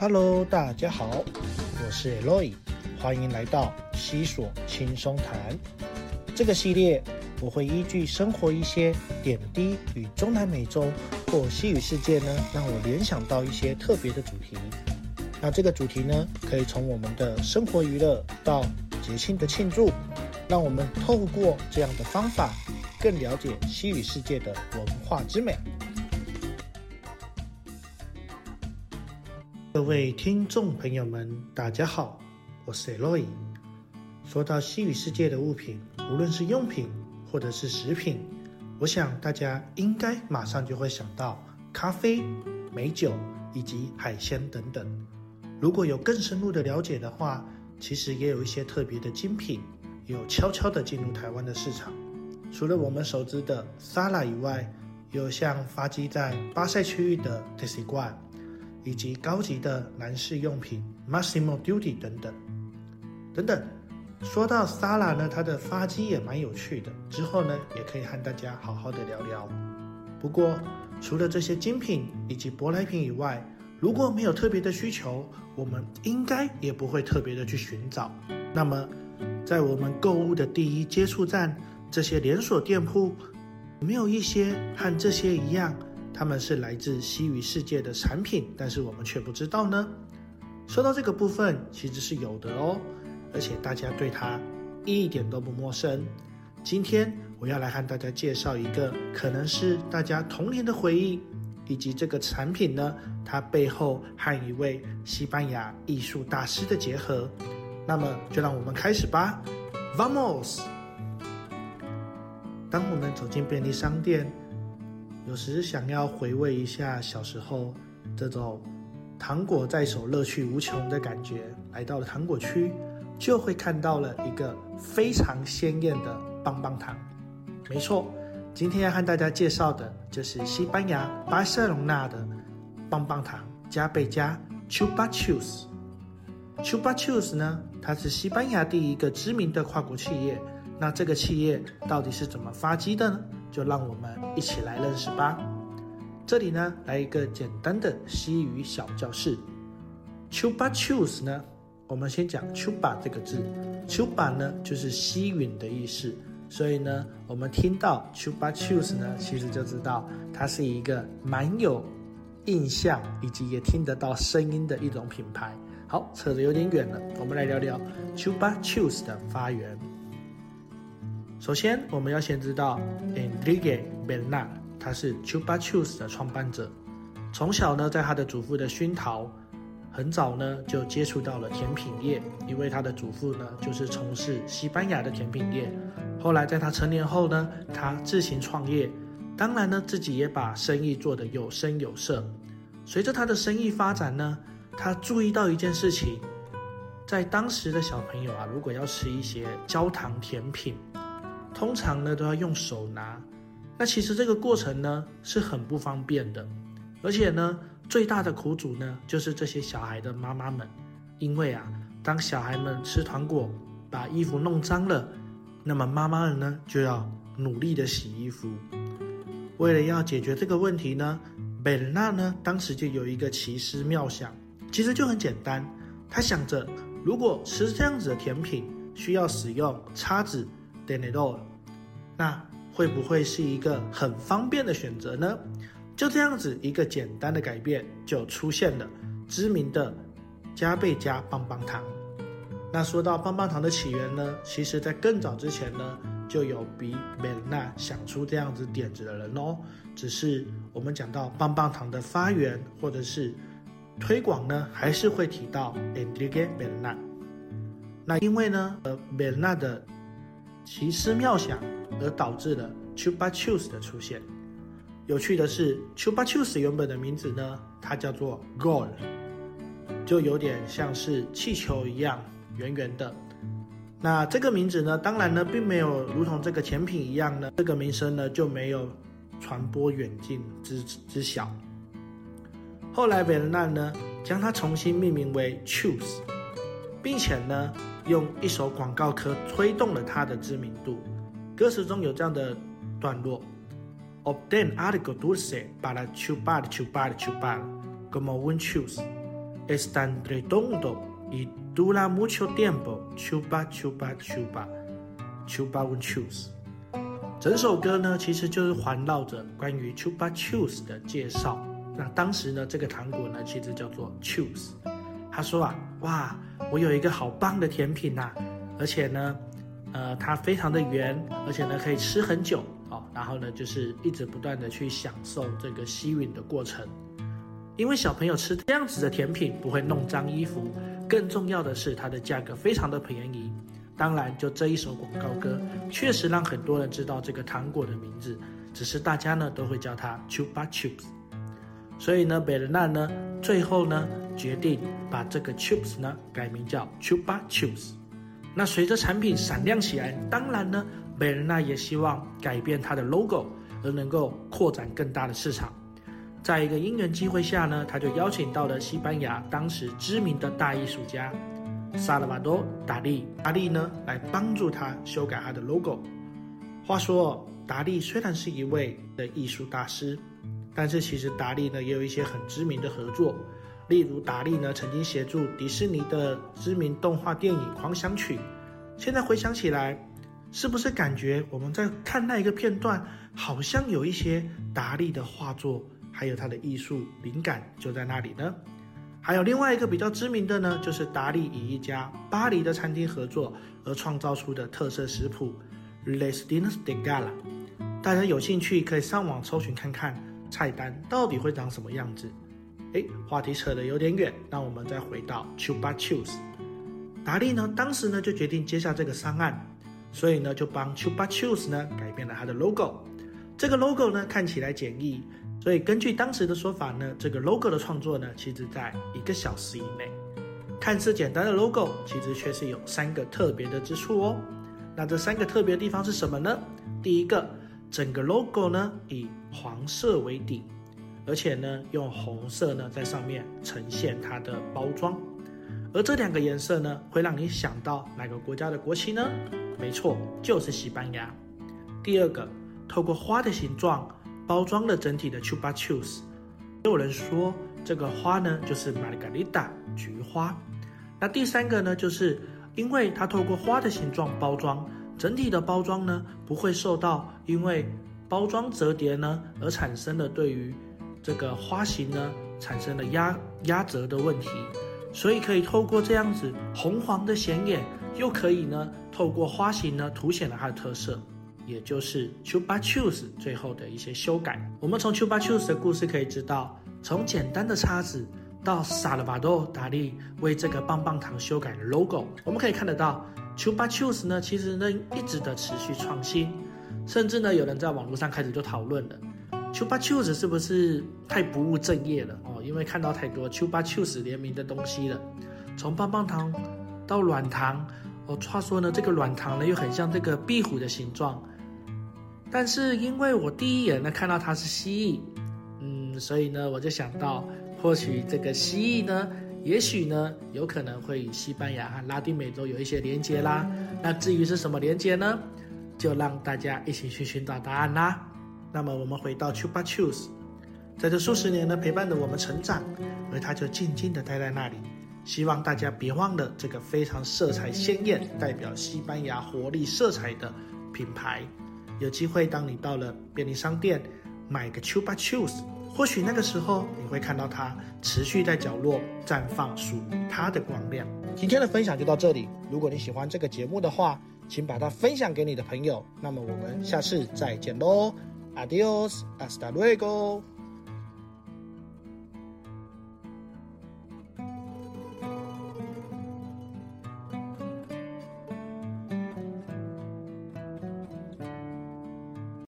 Hello，大家好，我是 Eloy，欢迎来到西索轻松谈。这个系列我会依据生活一些点滴与中南美洲或西语世界呢，让我联想到一些特别的主题。那这个主题呢，可以从我们的生活娱乐到节庆的庆祝，让我们透过这样的方法，更了解西语世界的文化之美。各位听众朋友们，大家好，我是 Eloy。说到西语世界的物品，无论是用品或者是食品，我想大家应该马上就会想到咖啡、美酒以及海鲜等等。如果有更深入的了解的话，其实也有一些特别的精品，有悄悄的进入台湾的市场。除了我们熟知的 Sala 以外，有像发迹在巴塞区域的 t e s i g u a 以及高级的男士用品 Massimo Duty 等等等等。说到 Sala 呢，它的发迹也蛮有趣的，之后呢也可以和大家好好的聊聊。不过除了这些精品以及舶来品以外，如果没有特别的需求，我们应该也不会特别的去寻找。那么在我们购物的第一接触站，这些连锁店铺，没有一些和这些一样？他们是来自西语世界的产品，但是我们却不知道呢。说到这个部分，其实是有的哦，而且大家对它一点都不陌生。今天我要来和大家介绍一个可能是大家童年的回忆，以及这个产品呢，它背后和一位西班牙艺术大师的结合。那么就让我们开始吧，Vamos！当我们走进便利商店。有时想要回味一下小时候这种糖果在手、乐趣无穷的感觉，来到了糖果区，就会看到了一个非常鲜艳的棒棒糖。没错，今天要和大家介绍的就是西班牙巴塞隆纳的棒棒糖加贝加 Chupa Chups。Chupa Chups 呢，它是西班牙第一个知名的跨国企业。那这个企业到底是怎么发迹的呢？就让我们一起来认识吧。这里呢，来一个简单的西语小教室。Chupa Chups 呢，我们先讲 Chupa 这个字。Chupa 呢，就是吸吮的意思。所以呢，我们听到 Chupa Chups 呢，其实就知道它是一个蛮有印象以及也听得到声音的一种品牌。好，扯得有点远了，我们来聊聊 Chupa Chups 的发源。首先，我们要先知道 Enrique b e r n a r 他是 Chupa Chups 的创办者。从小呢，在他的祖父的熏陶，很早呢就接触到了甜品业，因为他的祖父呢就是从事西班牙的甜品业。后来在他成年后呢，他自行创业，当然呢自己也把生意做得有声有色。随着他的生意发展呢，他注意到一件事情，在当时的小朋友啊，如果要吃一些焦糖甜品，通常呢都要用手拿，那其实这个过程呢是很不方便的，而且呢最大的苦主呢就是这些小孩的妈妈们，因为啊当小孩们吃糖果把衣服弄脏了，那么妈妈们呢就要努力的洗衣服。为了要解决这个问题呢，贝尔纳呢当时就有一个奇思妙想，其实就很简单，她想着如果吃这样子的甜品需要使用叉子。d e n d o 那会不会是一个很方便的选择呢？就这样子一个简单的改变，就出现了知名的加倍加棒棒糖。那说到棒棒糖的起源呢，其实在更早之前呢，就有比贝纳想出这样子点子的人哦。只是我们讲到棒棒糖的发源或者是推广呢，还是会提到 Enrique Bernard。那因为呢，呃，Bernard 的奇思妙想而导致了 Chupa Chups 的出现。有趣的是，Chupa Chups 原本的名字呢，它叫做 God 就有点像是气球一样圆圆的。那这个名字呢，当然呢，并没有如同这个甜品一样呢，这个名声呢就没有传播远近之之晓。后来维伦纳呢，将它重新命名为 Chups，并且呢。用一首广告歌推动了它的知名度。歌词中有这样的段落：Obten algo dulce para chupar, chupar, chupar, como un chus。están redondo y dura mucho tiempo. Chupa chupa chupa chupa un chus。整首歌呢，其实就是环绕着关于 chupa chus 的介绍。那当时呢，这个糖果呢，其实叫做 chus。他说啊，哇，我有一个好棒的甜品呐，而且呢，呃，它非常的圆，而且呢，可以吃很久哦。然后呢，就是一直不断的去享受这个吸吮的过程。因为小朋友吃这样子的甜品不会弄脏衣服，更重要的是它的价格非常的便宜。当然，就这一首广告歌，确实让很多人知道这个糖果的名字，只是大家呢都会叫它 Chupa Chups。所以呢，贝伦娜呢，最后呢决定把这个 Chups 呢改名叫 Chupa Chups。那随着产品闪亮起来，当然呢，贝伦娜也希望改变它的 logo，而能够扩展更大的市场。在一个因缘机会下呢，他就邀请到了西班牙当时知名的大艺术家萨拉瓦多·达利。达利呢，来帮助他修改他的 logo。话说，达利虽然是一位的艺术大师，但是其实达利呢也有一些很知名的合作。例如，达利呢曾经协助迪士尼的知名动画电影《狂想曲》。现在回想起来，是不是感觉我们在看那一个片段，好像有一些达利的画作？还有他的艺术灵感就在那里呢。还有另外一个比较知名的呢，就是达利与一家巴黎的餐厅合作而创造出的特色食谱 Les Dines de Gala。大家有兴趣可以上网搜寻看看菜单到底会长什么样子。哎，话题扯得有点远，那我们再回到 Chupa Chups。达利呢，当时呢就决定接下这个商案，所以呢就帮 Chupa Chups 呢改变了它的 logo。这个 logo 呢看起来简易。所以根据当时的说法呢，这个 logo 的创作呢，其实在一个小时以内。看似简单的 logo，其实却是有三个特别的之处哦。那这三个特别的地方是什么呢？第一个，整个 logo 呢以黄色为底，而且呢用红色呢在上面呈现它的包装。而这两个颜色呢，会让你想到哪个国家的国旗呢？没错，就是西班牙。第二个，透过花的形状。包装了整体的 Chupa Chups，也有人说这个花呢就是 Margarita 菊花。那第三个呢，就是因为它透过花的形状包装，整体的包装呢不会受到因为包装折叠呢而产生的对于这个花型呢产生了压压折的问题，所以可以透过这样子红黄的显眼，又可以呢透过花型呢凸显了它的特色。也就是 Chupa Chups 最后的一些修改。我们从 Chupa Chups 的故事可以知道，从简单的叉子到萨尔瓦多达利为这个棒棒糖修改的 logo，我们可以看得到 Chupa Chups 呢，其实呢一直的持续创新，甚至呢有人在网络上开始就讨论了，Chupa c h u s 是不是太不务正业了哦？因为看到太多 Chupa c h u s 联名的东西了，从棒棒糖到软糖，哦，话说呢这个软糖呢又很像这个壁虎的形状。但是因为我第一眼呢看到它是蜥蜴，嗯，所以呢我就想到，或许这个蜥蜴呢，也许呢有可能会与西班牙和拉丁美洲有一些连接啦。那至于是什么连接呢，就让大家一起去寻找答案啦。那么我们回到 Chupa Chups，在这数十年呢陪伴着我们成长，而它就静静地待在那里。希望大家别忘了这个非常色彩鲜艳、代表西班牙活力色彩的品牌。有机会，当你到了便利商店买个 Chupa Chups，或许那个时候你会看到它持续在角落绽放属于它的光亮。今天的分享就到这里。如果你喜欢这个节目的话，请把它分享给你的朋友。那么我们下次再见喽 Adiós, hasta luego.